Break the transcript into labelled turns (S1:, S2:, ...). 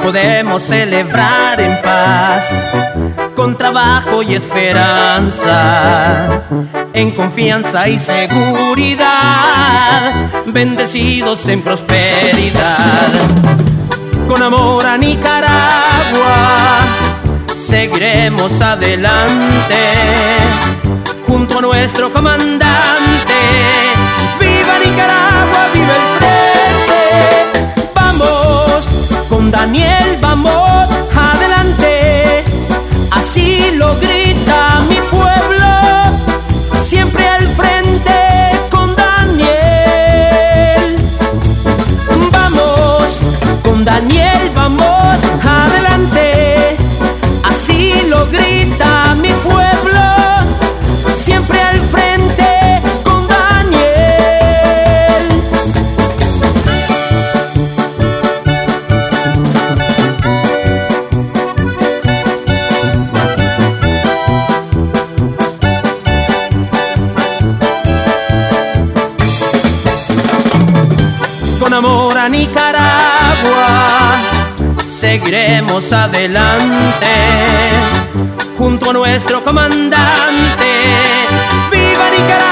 S1: Podemos celebrar en paz, con trabajo y esperanza, en confianza y seguridad, bendecidos en prosperidad. Con amor a Nicaragua, seguiremos adelante, junto a nuestro comandante. Daniel vamos amor a Nicaragua, seguiremos adelante, junto a nuestro comandante. ¡Viva Nicaragua!